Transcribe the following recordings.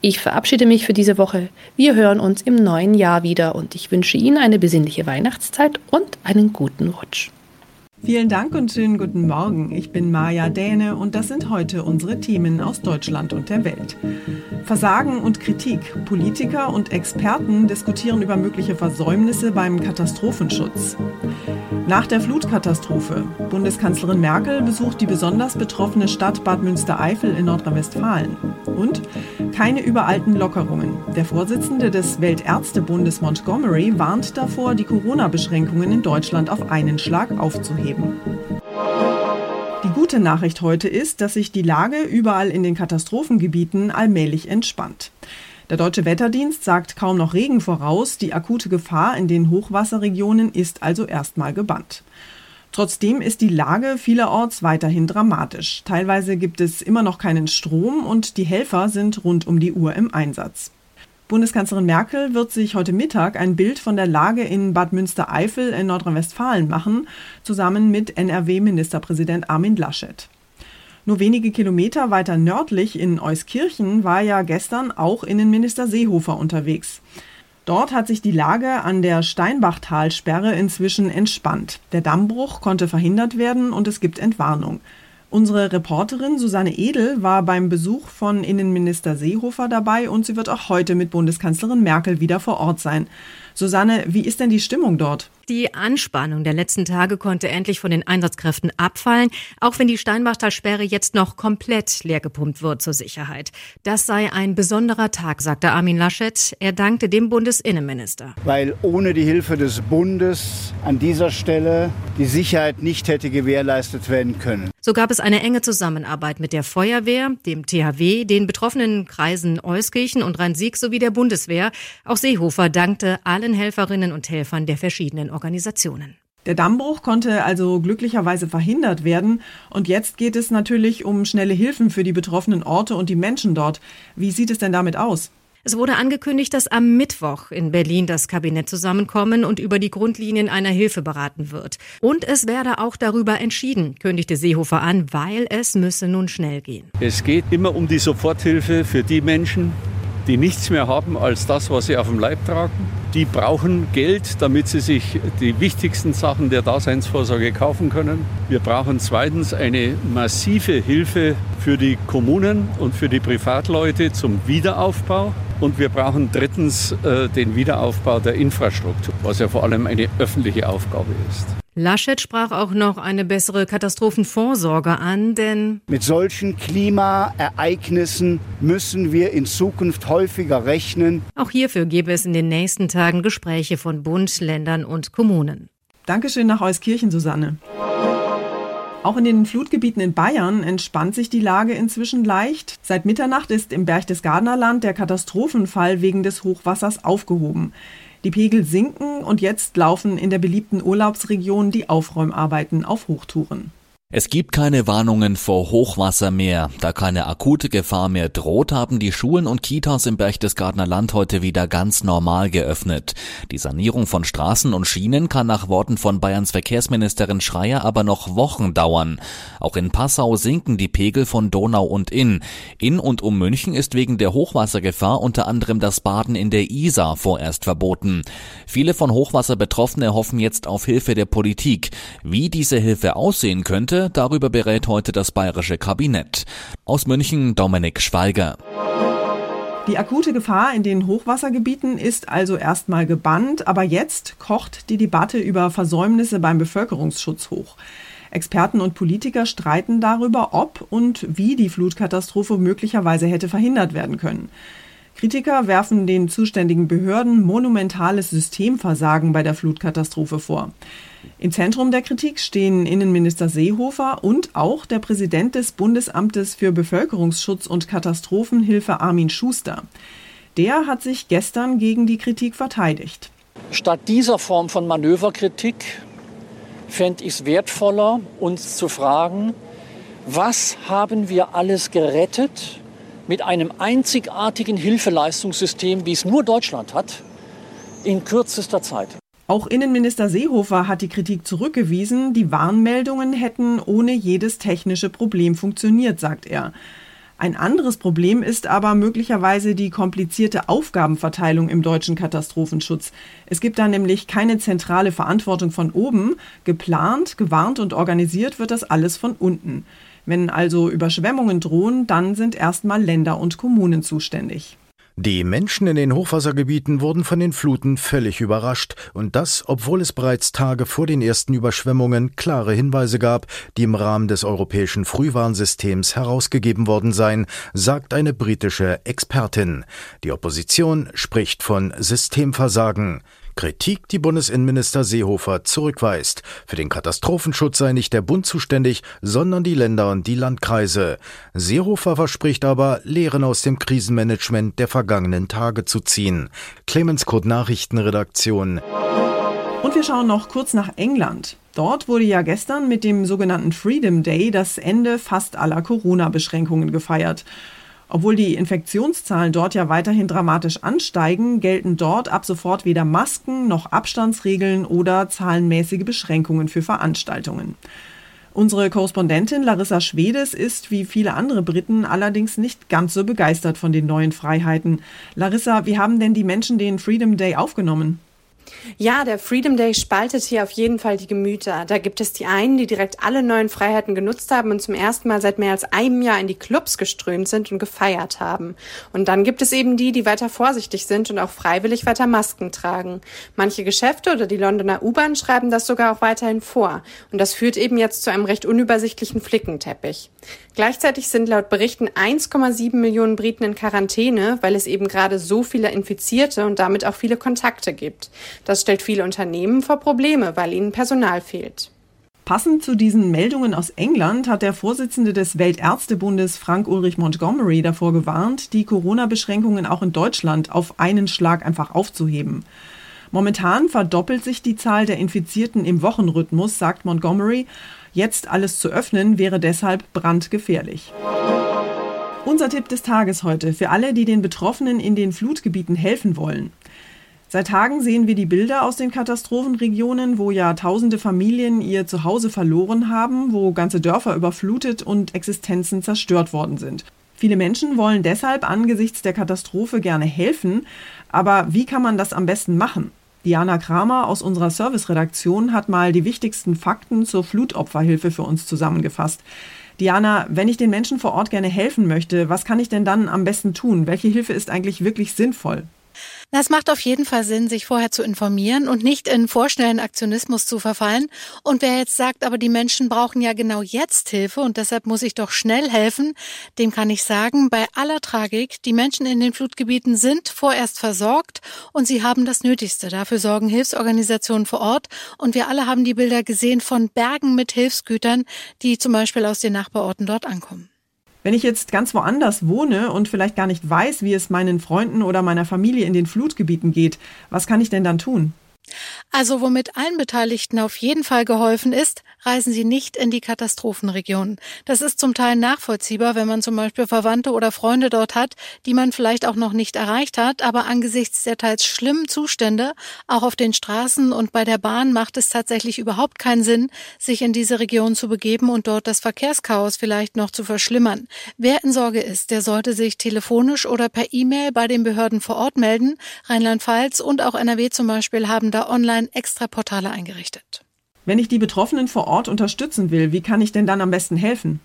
Ich verabschiede mich für diese Woche. Wir hören uns im neuen Jahr wieder und ich wünsche Ihnen eine besinnliche Weihnachtszeit und einen guten Rutsch. Vielen Dank und schönen guten Morgen. Ich bin Maja Däne und das sind heute unsere Themen aus Deutschland und der Welt. Versagen und Kritik. Politiker und Experten diskutieren über mögliche Versäumnisse beim Katastrophenschutz. Nach der Flutkatastrophe. Bundeskanzlerin Merkel besucht die besonders betroffene Stadt Bad Münstereifel in Nordrhein-Westfalen. Und keine überalten Lockerungen. Der Vorsitzende des Weltärztebundes Montgomery warnt davor, die Corona-Beschränkungen in Deutschland auf einen Schlag aufzuheben. Die gute Nachricht heute ist, dass sich die Lage überall in den Katastrophengebieten allmählich entspannt. Der deutsche Wetterdienst sagt kaum noch Regen voraus. Die akute Gefahr in den Hochwasserregionen ist also erstmal gebannt. Trotzdem ist die Lage vielerorts weiterhin dramatisch. Teilweise gibt es immer noch keinen Strom und die Helfer sind rund um die Uhr im Einsatz. Bundeskanzlerin Merkel wird sich heute Mittag ein Bild von der Lage in Bad Münstereifel in Nordrhein-Westfalen machen, zusammen mit NRW-Ministerpräsident Armin Laschet. Nur wenige Kilometer weiter nördlich in Euskirchen war ja gestern auch Innenminister Seehofer unterwegs. Dort hat sich die Lage an der Steinbachtalsperre inzwischen entspannt. Der Dammbruch konnte verhindert werden und es gibt Entwarnung. Unsere Reporterin Susanne Edel war beim Besuch von Innenminister Seehofer dabei und sie wird auch heute mit Bundeskanzlerin Merkel wieder vor Ort sein. Susanne, wie ist denn die Stimmung dort? Die Anspannung der letzten Tage konnte endlich von den Einsatzkräften abfallen, auch wenn die Steinbachtalsperre jetzt noch komplett leergepumpt wird zur Sicherheit. Das sei ein besonderer Tag, sagte Armin Laschet. Er dankte dem Bundesinnenminister. Weil ohne die Hilfe des Bundes an dieser Stelle die Sicherheit nicht hätte gewährleistet werden können. So gab es eine enge Zusammenarbeit mit der Feuerwehr, dem THW, den betroffenen Kreisen Euskirchen und Rhein-Sieg sowie der Bundeswehr. Auch Seehofer dankte allen Helferinnen und Helfern der verschiedenen Organisationen. Der Dammbruch konnte also glücklicherweise verhindert werden. Und jetzt geht es natürlich um schnelle Hilfen für die betroffenen Orte und die Menschen dort. Wie sieht es denn damit aus? Es wurde angekündigt, dass am Mittwoch in Berlin das Kabinett zusammenkommen und über die Grundlinien einer Hilfe beraten wird. Und es werde auch darüber entschieden, kündigte Seehofer an, weil es müsse nun schnell gehen. Es geht immer um die Soforthilfe für die Menschen, die nichts mehr haben als das, was sie auf dem Leib tragen. Die brauchen Geld, damit sie sich die wichtigsten Sachen der Daseinsvorsorge kaufen können. Wir brauchen zweitens eine massive Hilfe für die Kommunen und für die Privatleute zum Wiederaufbau. Und wir brauchen drittens äh, den Wiederaufbau der Infrastruktur, was ja vor allem eine öffentliche Aufgabe ist. Laschet sprach auch noch eine bessere Katastrophenvorsorge an, denn mit solchen Klimaereignissen müssen wir in Zukunft häufiger rechnen. Auch hierfür gäbe es in den nächsten Tagen Gespräche von Bund, Ländern und Kommunen. Dankeschön nach Euskirchen, Susanne. Auch in den Flutgebieten in Bayern entspannt sich die Lage inzwischen leicht. Seit Mitternacht ist im Berchtesgadener Land der Katastrophenfall wegen des Hochwassers aufgehoben. Die Pegel sinken und jetzt laufen in der beliebten Urlaubsregion die Aufräumarbeiten auf Hochtouren. Es gibt keine Warnungen vor Hochwasser mehr. Da keine akute Gefahr mehr droht, haben die Schulen und Kitas im Berchtesgadener Land heute wieder ganz normal geöffnet. Die Sanierung von Straßen und Schienen kann nach Worten von Bayerns Verkehrsministerin Schreier aber noch Wochen dauern. Auch in Passau sinken die Pegel von Donau und Inn. In und um München ist wegen der Hochwassergefahr unter anderem das Baden in der Isar vorerst verboten. Viele von Hochwasser Betroffene hoffen jetzt auf Hilfe der Politik. Wie diese Hilfe aussehen könnte, darüber berät heute das bayerische Kabinett. Aus München Dominik Schweiger. Die akute Gefahr in den Hochwassergebieten ist also erstmal gebannt, aber jetzt kocht die Debatte über Versäumnisse beim Bevölkerungsschutz hoch. Experten und Politiker streiten darüber, ob und wie die Flutkatastrophe möglicherweise hätte verhindert werden können. Kritiker werfen den zuständigen Behörden monumentales Systemversagen bei der Flutkatastrophe vor. Im Zentrum der Kritik stehen Innenminister Seehofer und auch der Präsident des Bundesamtes für Bevölkerungsschutz und Katastrophenhilfe Armin Schuster. Der hat sich gestern gegen die Kritik verteidigt. Statt dieser Form von Manöverkritik fände ich es wertvoller, uns zu fragen, was haben wir alles gerettet mit einem einzigartigen Hilfeleistungssystem, wie es nur Deutschland hat, in kürzester Zeit. Auch Innenminister Seehofer hat die Kritik zurückgewiesen, die Warnmeldungen hätten ohne jedes technische Problem funktioniert, sagt er. Ein anderes Problem ist aber möglicherweise die komplizierte Aufgabenverteilung im deutschen Katastrophenschutz. Es gibt da nämlich keine zentrale Verantwortung von oben. Geplant, gewarnt und organisiert wird das alles von unten. Wenn also Überschwemmungen drohen, dann sind erstmal Länder und Kommunen zuständig. Die Menschen in den Hochwassergebieten wurden von den Fluten völlig überrascht, und das, obwohl es bereits Tage vor den ersten Überschwemmungen klare Hinweise gab, die im Rahmen des europäischen Frühwarnsystems herausgegeben worden seien, sagt eine britische Expertin. Die Opposition spricht von Systemversagen. Kritik, die Bundesinnenminister Seehofer zurückweist. Für den Katastrophenschutz sei nicht der Bund zuständig, sondern die Länder und die Landkreise. Seehofer verspricht aber, Lehren aus dem Krisenmanagement der vergangenen Tage zu ziehen. Clemens Kurt Nachrichtenredaktion. Und wir schauen noch kurz nach England. Dort wurde ja gestern mit dem sogenannten Freedom Day das Ende fast aller Corona-Beschränkungen gefeiert. Obwohl die Infektionszahlen dort ja weiterhin dramatisch ansteigen, gelten dort ab sofort weder Masken noch Abstandsregeln oder zahlenmäßige Beschränkungen für Veranstaltungen. Unsere Korrespondentin Larissa Schwedes ist wie viele andere Briten allerdings nicht ganz so begeistert von den neuen Freiheiten. Larissa, wie haben denn die Menschen den Freedom Day aufgenommen? Ja, der Freedom Day spaltet hier auf jeden Fall die Gemüter. Da gibt es die einen, die direkt alle neuen Freiheiten genutzt haben und zum ersten Mal seit mehr als einem Jahr in die Clubs geströmt sind und gefeiert haben. Und dann gibt es eben die, die weiter vorsichtig sind und auch freiwillig weiter Masken tragen. Manche Geschäfte oder die Londoner U-Bahn schreiben das sogar auch weiterhin vor. Und das führt eben jetzt zu einem recht unübersichtlichen Flickenteppich. Gleichzeitig sind laut Berichten 1,7 Millionen Briten in Quarantäne, weil es eben gerade so viele Infizierte und damit auch viele Kontakte gibt. Das stellt viele Unternehmen vor Probleme, weil ihnen Personal fehlt. Passend zu diesen Meldungen aus England hat der Vorsitzende des Weltärztebundes Frank Ulrich Montgomery davor gewarnt, die Corona-Beschränkungen auch in Deutschland auf einen Schlag einfach aufzuheben. Momentan verdoppelt sich die Zahl der Infizierten im Wochenrhythmus, sagt Montgomery. Jetzt alles zu öffnen wäre deshalb brandgefährlich. Unser Tipp des Tages heute für alle, die den Betroffenen in den Flutgebieten helfen wollen. Seit Tagen sehen wir die Bilder aus den Katastrophenregionen, wo ja tausende Familien ihr Zuhause verloren haben, wo ganze Dörfer überflutet und Existenzen zerstört worden sind. Viele Menschen wollen deshalb angesichts der Katastrophe gerne helfen, aber wie kann man das am besten machen? Diana Kramer aus unserer Serviceredaktion hat mal die wichtigsten Fakten zur Flutopferhilfe für uns zusammengefasst. Diana, wenn ich den Menschen vor Ort gerne helfen möchte, was kann ich denn dann am besten tun? Welche Hilfe ist eigentlich wirklich sinnvoll? Es macht auf jeden Fall Sinn, sich vorher zu informieren und nicht in vorschnellen Aktionismus zu verfallen. Und wer jetzt sagt, aber die Menschen brauchen ja genau jetzt Hilfe und deshalb muss ich doch schnell helfen, dem kann ich sagen, bei aller Tragik, die Menschen in den Flutgebieten sind vorerst versorgt und sie haben das Nötigste. Dafür sorgen Hilfsorganisationen vor Ort und wir alle haben die Bilder gesehen von Bergen mit Hilfsgütern, die zum Beispiel aus den Nachbarorten dort ankommen. Wenn ich jetzt ganz woanders wohne und vielleicht gar nicht weiß, wie es meinen Freunden oder meiner Familie in den Flutgebieten geht, was kann ich denn dann tun? Also womit allen Beteiligten auf jeden Fall geholfen ist, reisen Sie nicht in die Katastrophenregionen. Das ist zum Teil nachvollziehbar, wenn man zum Beispiel Verwandte oder Freunde dort hat, die man vielleicht auch noch nicht erreicht hat, aber angesichts der teils schlimmen Zustände, auch auf den Straßen und bei der Bahn macht es tatsächlich überhaupt keinen Sinn, sich in diese Region zu begeben und dort das Verkehrschaos vielleicht noch zu verschlimmern. Wer in Sorge ist, der sollte sich telefonisch oder per E-Mail bei den Behörden vor Ort melden. Rheinland-Pfalz und auch NRW zum Beispiel haben da online extra Portale eingerichtet. Wenn ich die Betroffenen vor Ort unterstützen will, wie kann ich denn dann am besten helfen?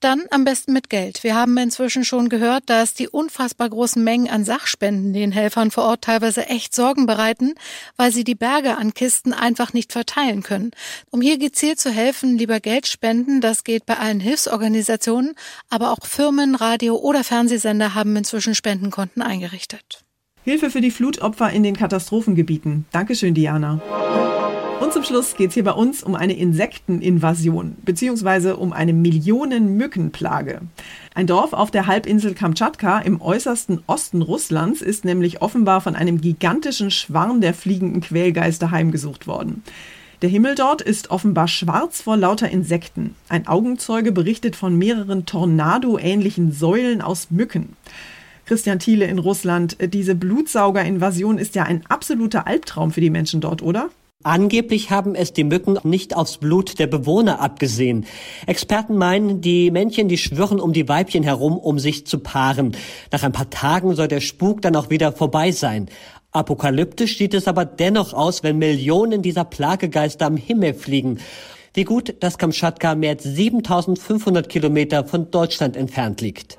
Dann am besten mit Geld. Wir haben inzwischen schon gehört, dass die unfassbar großen Mengen an Sachspenden den Helfern vor Ort teilweise echt Sorgen bereiten, weil sie die Berge an Kisten einfach nicht verteilen können. Um hier gezielt zu helfen, lieber Geld spenden. Das geht bei allen Hilfsorganisationen, aber auch Firmen, Radio oder Fernsehsender haben inzwischen Spendenkonten eingerichtet. Hilfe für die Flutopfer in den Katastrophengebieten. Dankeschön, Diana. Und zum Schluss geht es hier bei uns um eine Insekteninvasion beziehungsweise um eine Millionen-Mückenplage. Ein Dorf auf der Halbinsel Kamtschatka im äußersten Osten Russlands ist nämlich offenbar von einem gigantischen Schwarm der fliegenden Quälgeister heimgesucht worden. Der Himmel dort ist offenbar schwarz vor lauter Insekten. Ein Augenzeuge berichtet von mehreren Tornado-ähnlichen Säulen aus Mücken. Christian Thiele in Russland, diese Blutsaugerinvasion ist ja ein absoluter Albtraum für die Menschen dort, oder? Angeblich haben es die Mücken nicht aufs Blut der Bewohner abgesehen. Experten meinen, die Männchen, die schwirren um die Weibchen herum, um sich zu paaren. Nach ein paar Tagen soll der Spuk dann auch wieder vorbei sein. Apokalyptisch sieht es aber dennoch aus, wenn Millionen dieser Plagegeister am Himmel fliegen. Wie gut, dass Kamtschatka mehr als 7500 Kilometer von Deutschland entfernt liegt.